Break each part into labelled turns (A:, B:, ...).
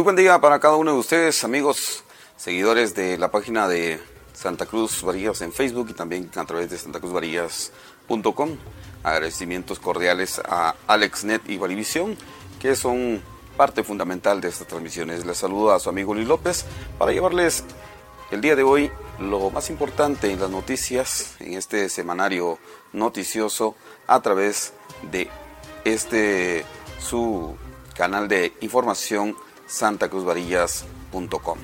A: Muy buen día para cada uno de ustedes, amigos, seguidores de la página de Santa Cruz Varillas en Facebook y también a través de santacruzvarillas.com. Agradecimientos cordiales a AlexNet y Valivisión, que son parte fundamental de estas transmisiones. Les saludo a su amigo Luis López para llevarles el día de hoy lo más importante en las noticias en este semanario noticioso a través de este su canal de información santacruzvarillas.com.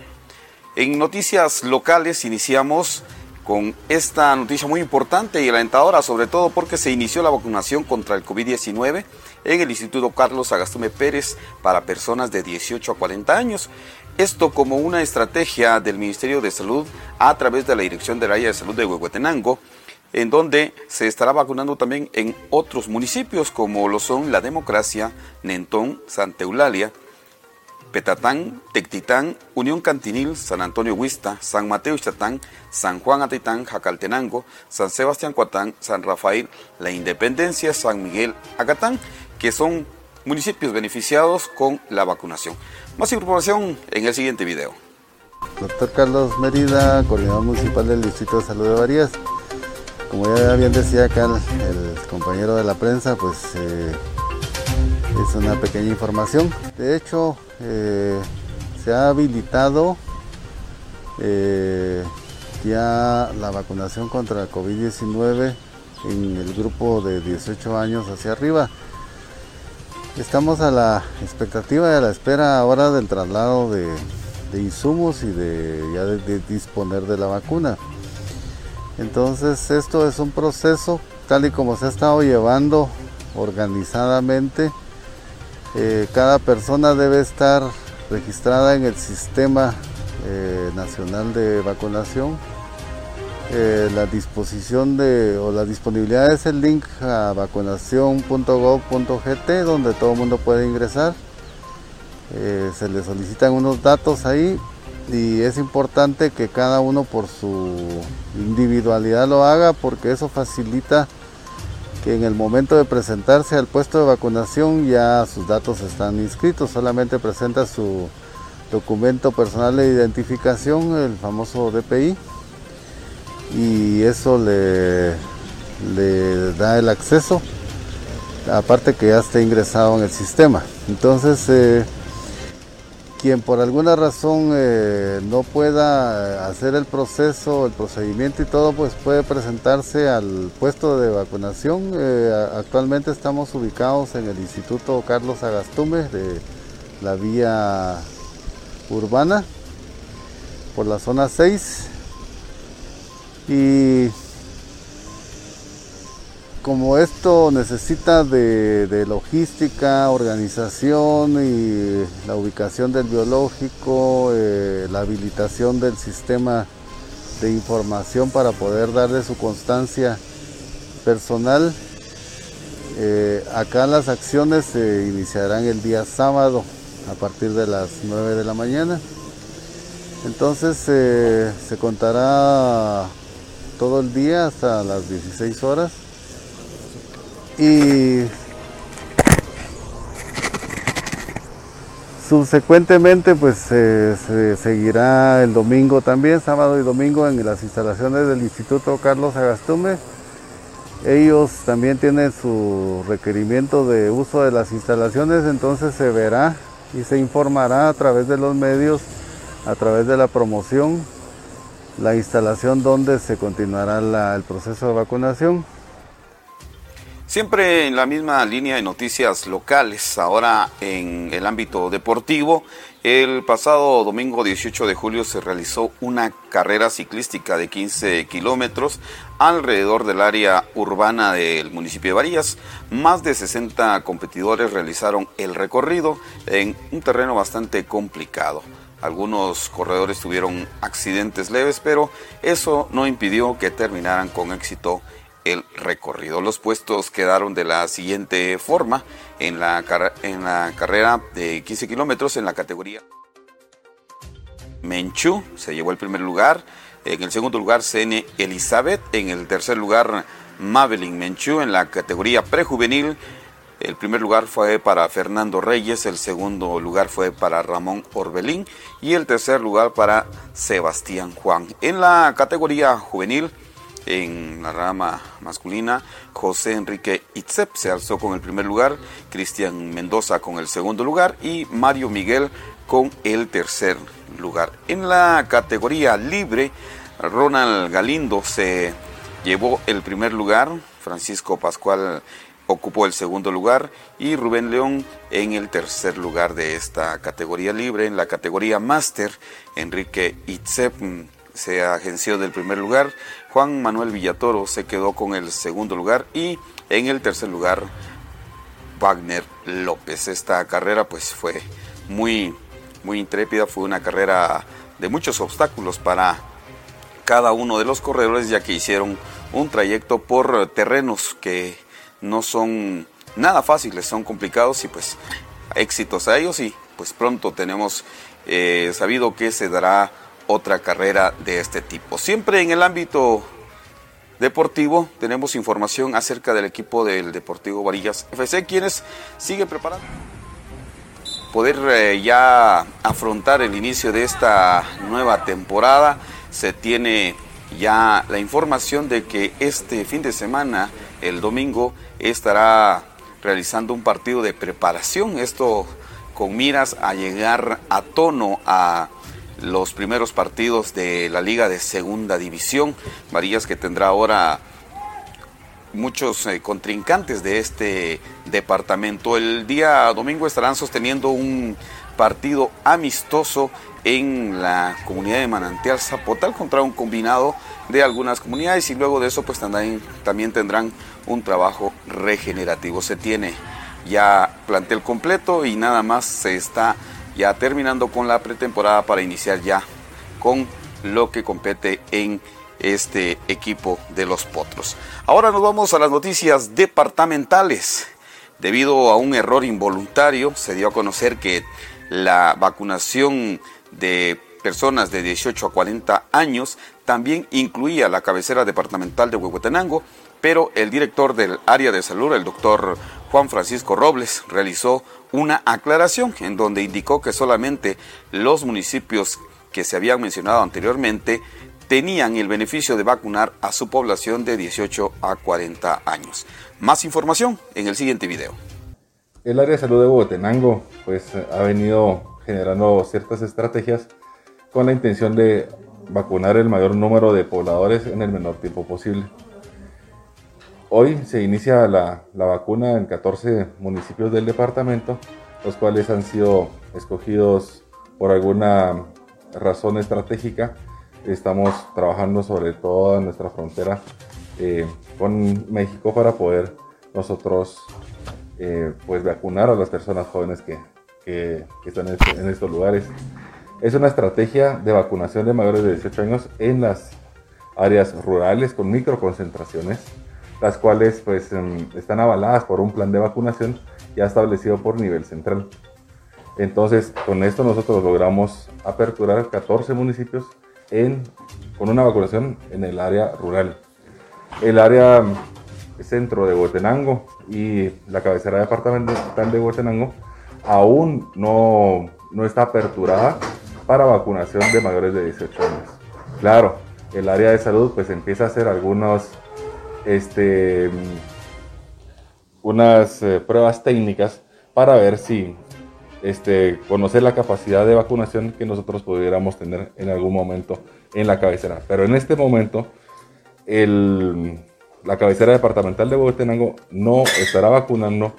A: En noticias locales iniciamos con esta noticia muy importante y alentadora, sobre todo porque se inició la vacunación contra el COVID-19 en el Instituto Carlos Agastume Pérez para personas de 18 a 40 años. Esto como una estrategia del Ministerio de Salud a través de la Dirección del Área de Salud de Huehuetenango, en donde se estará vacunando también en otros municipios como lo son La Democracia, Nentón, Santa Eulalia, Petatán, Tectitán, Unión Cantinil, San Antonio Huista, San Mateo Ixtatán, San Juan Atitán, Jacaltenango, San Sebastián Cuatán, San Rafael, La Independencia, San Miguel Acatán, que son municipios beneficiados con la vacunación. Más información en el siguiente video.
B: Doctor Carlos Mérida, coordinador municipal del Distrito de Salud de Varías. Como ya bien decía acá el, compañero de la prensa, pues eh, es una pequeña información. De hecho, eh, se ha habilitado eh, ya la vacunación contra el COVID-19 en el grupo de 18 años hacia arriba. Estamos a la expectativa y a la espera ahora del traslado de, insumos y de ya de, disponer de la vacuna. Entonces esto es un proceso tal y como se ha estado llevando organizadamente eh, cada persona debe estar registrada en el sistema eh, nacional de vacunación. Eh, la disposición de o la disponibilidad es el link a vacunación.gov.gt donde todo el mundo puede ingresar. se le solicitan unos datos ahí y es importante que cada uno por su individualidad lo haga porque eso facilita que en el momento de presentarse al puesto de vacunación ya sus datos están inscritos, solamente presenta su documento personal de identificación, el famoso DPI, y eso le, le da el acceso, aparte que ya esté ingresado en el sistema. Entonces, eh, quien por alguna razón eh, no pueda hacer el proceso, el procedimiento y todo, pues puede presentarse al puesto de vacunación. Eh, actualmente estamos ubicados en el Instituto Carlos Agastume de la vía urbana por la zona 6 y como esto necesita de, logística, organización y la ubicación del biológico, eh, la habilitación del sistema de información para poder darle su constancia personal, eh, acá las acciones se iniciarán el día sábado a partir de las 9 de la mañana. Entonces eh, se contará todo el día hasta las 16 horas y subsecuentemente pues se seguirá el domingo también, sábado y domingo en las instalaciones del Instituto Carlos Agastume. Ellos también tienen su requerimiento de uso de las instalaciones, entonces se verá y se informará a través de los medios, a través de la promoción, la instalación donde se continuará el proceso de vacunación.
A: Siempre en la misma línea de noticias locales, ahora en el ámbito deportivo, el pasado domingo 18 de julio se realizó una carrera ciclística de 15 kilómetros alrededor del área urbana del municipio de Varillas. Más de 60 competidores realizaron el recorrido en un terreno bastante complicado. Algunos corredores tuvieron accidentes leves, pero eso no impidió que terminaran con éxito el recorrido. Los puestos quedaron de la siguiente forma en la, en la carrera de 15 kilómetros en la categoría Menchú, se llevó el primer lugar. En el segundo lugar, CN Elizabeth. En el tercer lugar, Madeline Menchú en la categoría prejuvenil. El primer lugar fue para Fernando Reyes, el segundo lugar fue para Ramón Orbelín y el tercer lugar para Sebastián Juan. En la categoría juvenil, en la rama masculina, José Enrique Itzep se alzó con el primer lugar, Cristian Mendoza con el segundo lugar y Mario Miguel con el tercer lugar. En la categoría libre, Ronald Galindo se llevó el primer lugar, Francisco Pascual ocupó el segundo lugar y Rubén León en el tercer lugar de esta categoría libre. En la categoría máster, Enrique Itzep se agenció del primer lugar, Juan Manuel Villatoro se quedó con el segundo lugar y en el tercer lugar Wagner López. Esta carrera pues fue muy muy intrépida, fue una carrera de muchos obstáculos para cada uno de los corredores ya que hicieron un trayecto por terrenos que no son nada fáciles, son complicados y pues éxitos a ellos y pues pronto tenemos eh, sabido que se dará otra carrera de este tipo. Siempre en el ámbito deportivo tenemos información acerca del equipo del Deportivo Varillas FC, quienes siguen preparando poder eh, ya afrontar el inicio de esta nueva temporada. Se tiene ya la información de que este fin de semana, el domingo, estará realizando un partido de preparación. Esto con miras a llegar a tono a los primeros partidos de la Liga de Segunda División. Varillas que tendrá ahora muchos eh, contrincantes de este departamento. El día domingo estarán sosteniendo un partido amistoso en la comunidad de Manantial Zapotal contra un combinado de algunas comunidades y luego de eso pues también, también tendrán un trabajo regenerativo. Se tiene ya plantel completo y nada más se está ya terminando con la pretemporada para iniciar ya con lo que compete en este equipo de los Potros. Ahora nos vamos a las noticias departamentales. Debido a un error involuntario, se dio a conocer que la vacunación de personas de 18 a 40 años también incluía la cabecera departamental de Huehuetenango, pero el director del área de salud, el doctor Juan Francisco Robles, realizó una aclaración en donde indicó que solamente los municipios que se habían mencionado anteriormente tenían el beneficio de vacunar a su población de 18 a 40 años. Más información en el siguiente video.
C: El área de salud de Bogotenango pues, ha venido generando ciertas estrategias con la intención de vacunar el mayor número de pobladores en el menor tiempo posible. Hoy se inicia la, la vacuna en 14 municipios del departamento, los cuales han sido escogidos por alguna razón estratégica estamos trabajando sobre toda nuestra frontera eh, con México para poder nosotros eh, pues vacunar a las personas jóvenes que, que, están en, en, estos lugares. Es una estrategia de vacunación de mayores de 18 años en las áreas rurales con microconcentraciones, las cuales pues em, están avaladas por un plan de vacunación ya establecido por nivel central. Entonces, con esto nosotros logramos aperturar 14 municipios con una vacunación en el área rural. El área centro de Huetenango y la cabecera departamental de Huetenango aún no, no está aperturada para vacunación de mayores de 18 años. Claro, el área de salud pues empieza a hacer algunos, este, unas eh, pruebas técnicas para ver si este, conocer la capacidad de vacunación que nosotros pudiéramos tener en algún momento en la cabecera. Pero en este momento, la cabecera departamental de Bogotenango no estará vacunando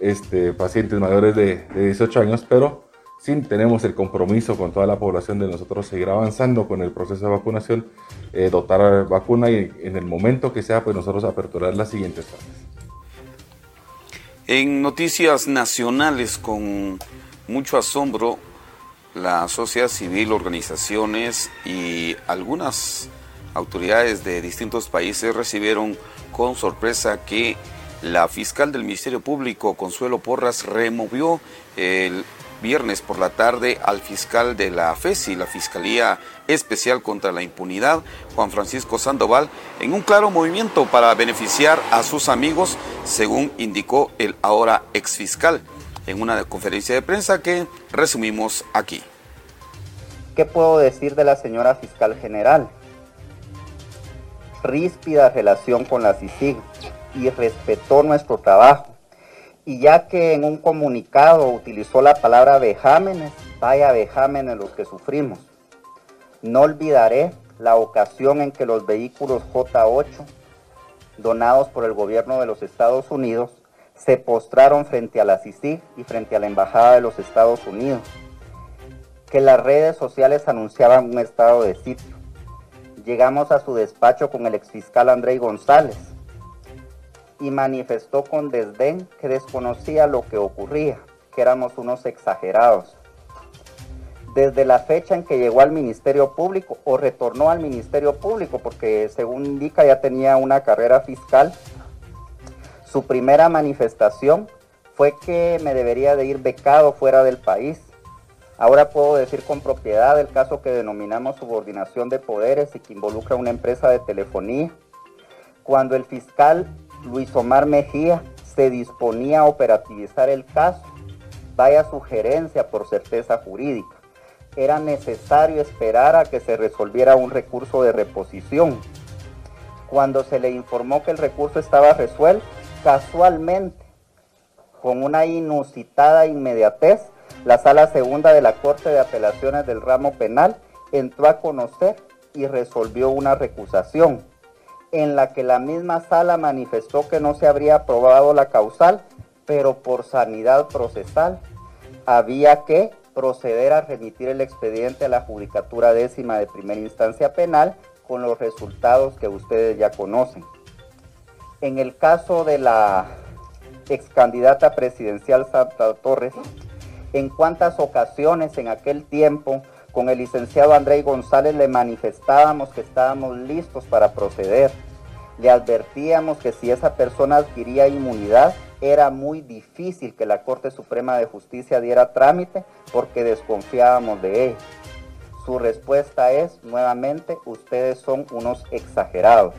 C: este, pacientes mayores de, 18 años, pero sí tenemos el compromiso con toda la población de nosotros seguir avanzando con el proceso de vacunación, eh, dotar vacuna y en el momento que sea, pues nosotros aperturar las siguientes fases.
A: En noticias nacionales con mucho asombro la sociedad civil, organizaciones y algunas autoridades de distintos países recibieron con sorpresa que la fiscal del Ministerio Público, Consuelo Porras, removió el viernes por la tarde al fiscal de la FESI, la Fiscalía Especial contra la Impunidad, Juan Francisco Sandoval, en un claro movimiento para beneficiar a sus amigos, según indicó el ahora exfiscal en una conferencia de prensa que resumimos aquí.
D: ¿Qué puedo decir de la señora fiscal general? Ríspida relación con la CICIG y respetó nuestro trabajo. Y ya que en un comunicado utilizó la palabra vejámenes, vaya vejámenes los que sufrimos. No olvidaré la ocasión en que los vehículos J8, donados por el gobierno de los Estados Unidos, se postraron frente a la CICIG y frente a la Embajada de los Estados Unidos, que las redes sociales anunciaban un estado de sitio. Llegamos a su despacho con el exfiscal André González y manifestó con desdén que desconocía lo que ocurría, que éramos unos exagerados. Desde la fecha en que llegó al Ministerio Público o retornó al Ministerio Público, porque según indica ya tenía una carrera fiscal, su primera manifestación fue que me debería de ir becado fuera del país. Ahora puedo decir con propiedad el caso que denominamos subordinación de poderes y que involucra una empresa de telefonía. Cuando el fiscal Luis Omar Mejía se disponía a operativizar el caso, vaya sugerencia por certeza jurídica. Era necesario esperar a que se resolviera un recurso de reposición. Cuando se le informó que el recurso estaba resuelto, Casualmente, con una inusitada inmediatez, la Sala Segunda de la Corte de Apelaciones del Ramo Penal entró a conocer y resolvió una recusación, en la que la misma sala manifestó que no se habría aprobado la causal, pero por sanidad procesal había que proceder a remitir el expediente a la Judicatura Décima de Primera Instancia Penal con los resultados que ustedes ya conocen. En el caso de la ex candidata presidencial Santa Torres, en cuántas ocasiones en aquel tiempo con el licenciado André González le manifestábamos que estábamos listos para proceder. Le advertíamos que si esa persona adquiría inmunidad, era muy difícil que la Corte Suprema de Justicia diera trámite porque desconfiábamos de él. Su respuesta es, nuevamente, ustedes son unos exagerados.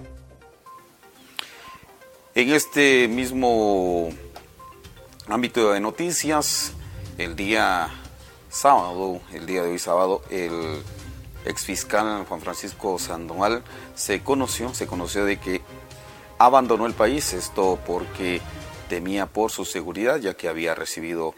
A: En este mismo ámbito de noticias, el día sábado, el día de hoy sábado, el ex fiscal Juan Francisco Sandoval se conoció, se conoció de que abandonó el país, esto porque temía por su seguridad, ya que había recibido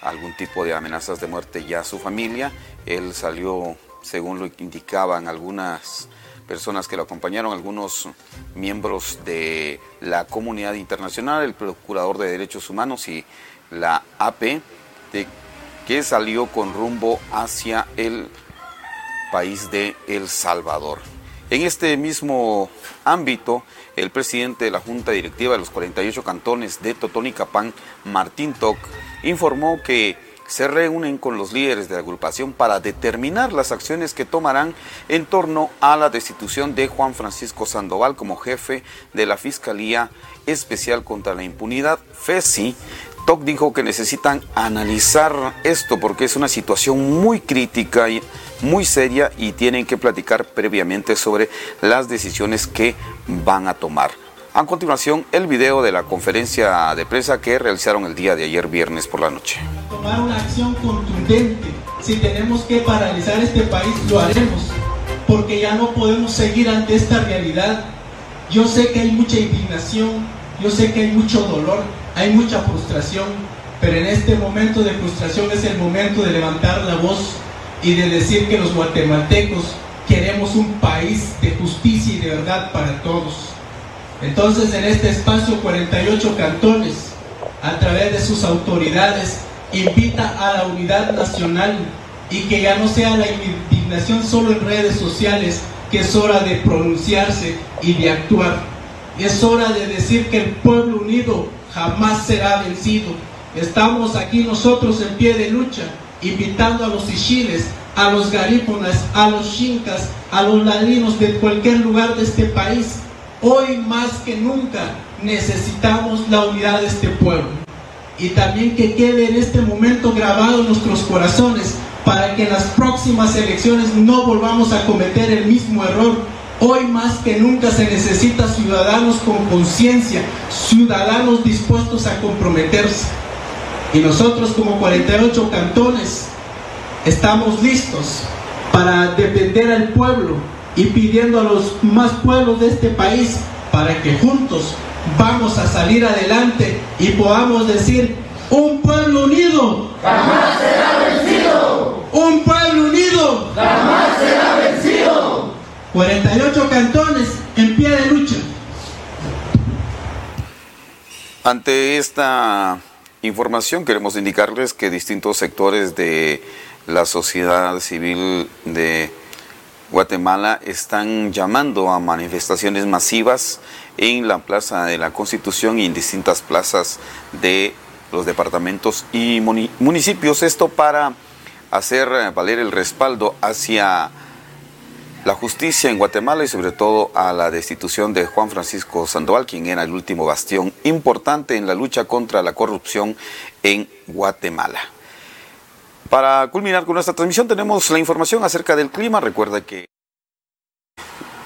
A: algún tipo de amenazas de muerte ya a su familia. Él salió, según lo indicaban algunas personas que lo acompañaron, algunos miembros de la comunidad internacional, el Procurador de Derechos Humanos y la AP, de, que salió con rumbo hacia el país de El Salvador. En este mismo ámbito, el presidente de la Junta Directiva de los 48 cantones de Totonicapán, Martín Toc, informó que se reúnen con los líderes de la agrupación para determinar las acciones que tomarán en torno a la destitución de Juan Francisco Sandoval como jefe de la Fiscalía Especial contra la Impunidad, FESI. TOC dijo que necesitan analizar esto porque es una situación muy crítica y muy seria y tienen que platicar previamente sobre las decisiones que van a tomar. A continuación, el video de la conferencia de prensa que realizaron el día de ayer viernes por la noche.
E: Tomar una acción contundente. Si tenemos que paralizar este país, lo haremos. Porque ya no podemos seguir ante esta realidad. Yo sé que hay mucha indignación, yo sé que hay mucho dolor, hay mucha frustración, pero en este momento de frustración es el momento de levantar la voz y de decir que los guatemaltecos queremos un país de justicia y de verdad para todos entonces en este espacio 48 cantones, a través de sus autoridades, invita a la unidad nacional y que ya no sea la indignación solo en redes sociales, que es hora de pronunciarse y de actuar. Es hora de decir que el pueblo unido jamás será vencido. Estamos aquí nosotros en pie de lucha, invitando a los ishiles, a los garífonas, a los chincas, a los ladinos de cualquier lugar de este país Hoy más que nunca necesitamos la unidad de este pueblo. y también que quede en este momento grabado en nuestros corazones para que en las próximas elecciones no volvamos a cometer el mismo error. Hoy más que nunca se necesita ciudadanos con conciencia, ciudadanos dispuestos a comprometerse. Y nosotros como 48 cantones estamos listos para defender al pueblo y pidiendo a los más pueblos de este país para que juntos vamos a salir adelante y podamos decir, un pueblo unido
F: jamás será vencido.
E: Un pueblo unido
F: jamás será vencido.
E: 48 cantones en pie de lucha.
A: Ante esta información queremos indicarles que distintos sectores de la sociedad civil de Guatemala están llamando a manifestaciones masivas en la Plaza de la Constitución y en distintas plazas de los departamentos y municipios. Esto para hacer valer el respaldo hacia la justicia en Guatemala y sobre todo a la destitución de Juan Francisco Sandoval, quien era el último bastión importante en la lucha contra la corrupción en Guatemala. Para culminar con nuestra transmisión tenemos la información acerca del clima. Recuerda que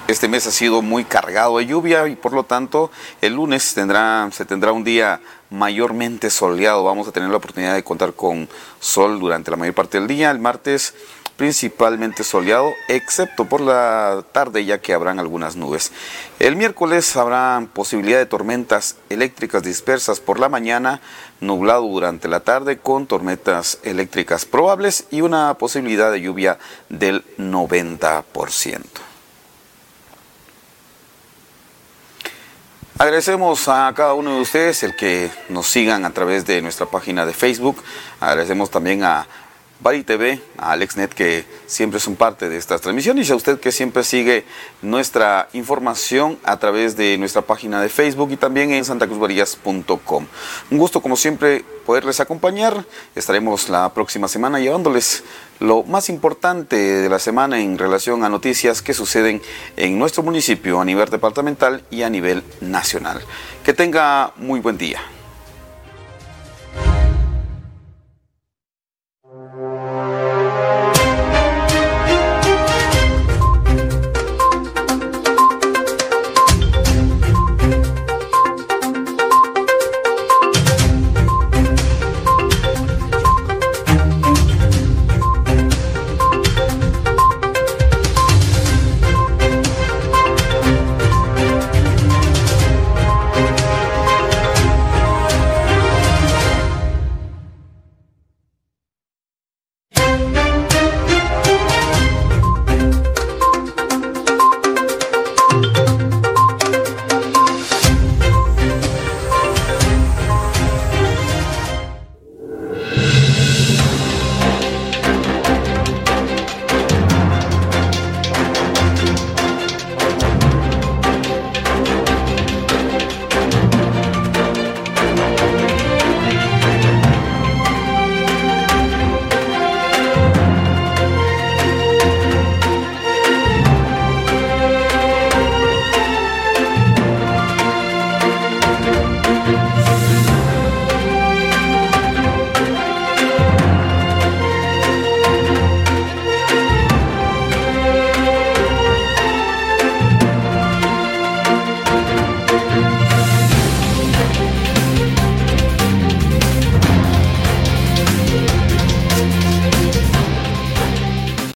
A: este mes ha sido muy cargado de lluvia y por lo tanto el lunes tendrá, se tendrá un día mayormente soleado. Vamos a tener la oportunidad de contar con sol durante la mayor parte del día. El martes principalmente soleado, excepto por la tarde ya que habrán algunas nubes. El miércoles habrá posibilidad de tormentas eléctricas dispersas por la mañana, nublado durante la tarde con tormentas eléctricas probables y una posibilidad de lluvia del 90%. Agradecemos a cada uno de ustedes el que nos sigan a través de nuestra página de Facebook. Agradecemos también a Bari TV, a AlexNet, que siempre son parte de estas transmisiones, y a usted que siempre sigue nuestra información a través de nuestra página de Facebook y también en santacruzvarillas.com. Un gusto, como siempre, poderles acompañar. Estaremos la próxima semana llevándoles lo más importante de la semana en relación a noticias que suceden en nuestro municipio a nivel departamental y a nivel nacional. Que tenga muy buen día.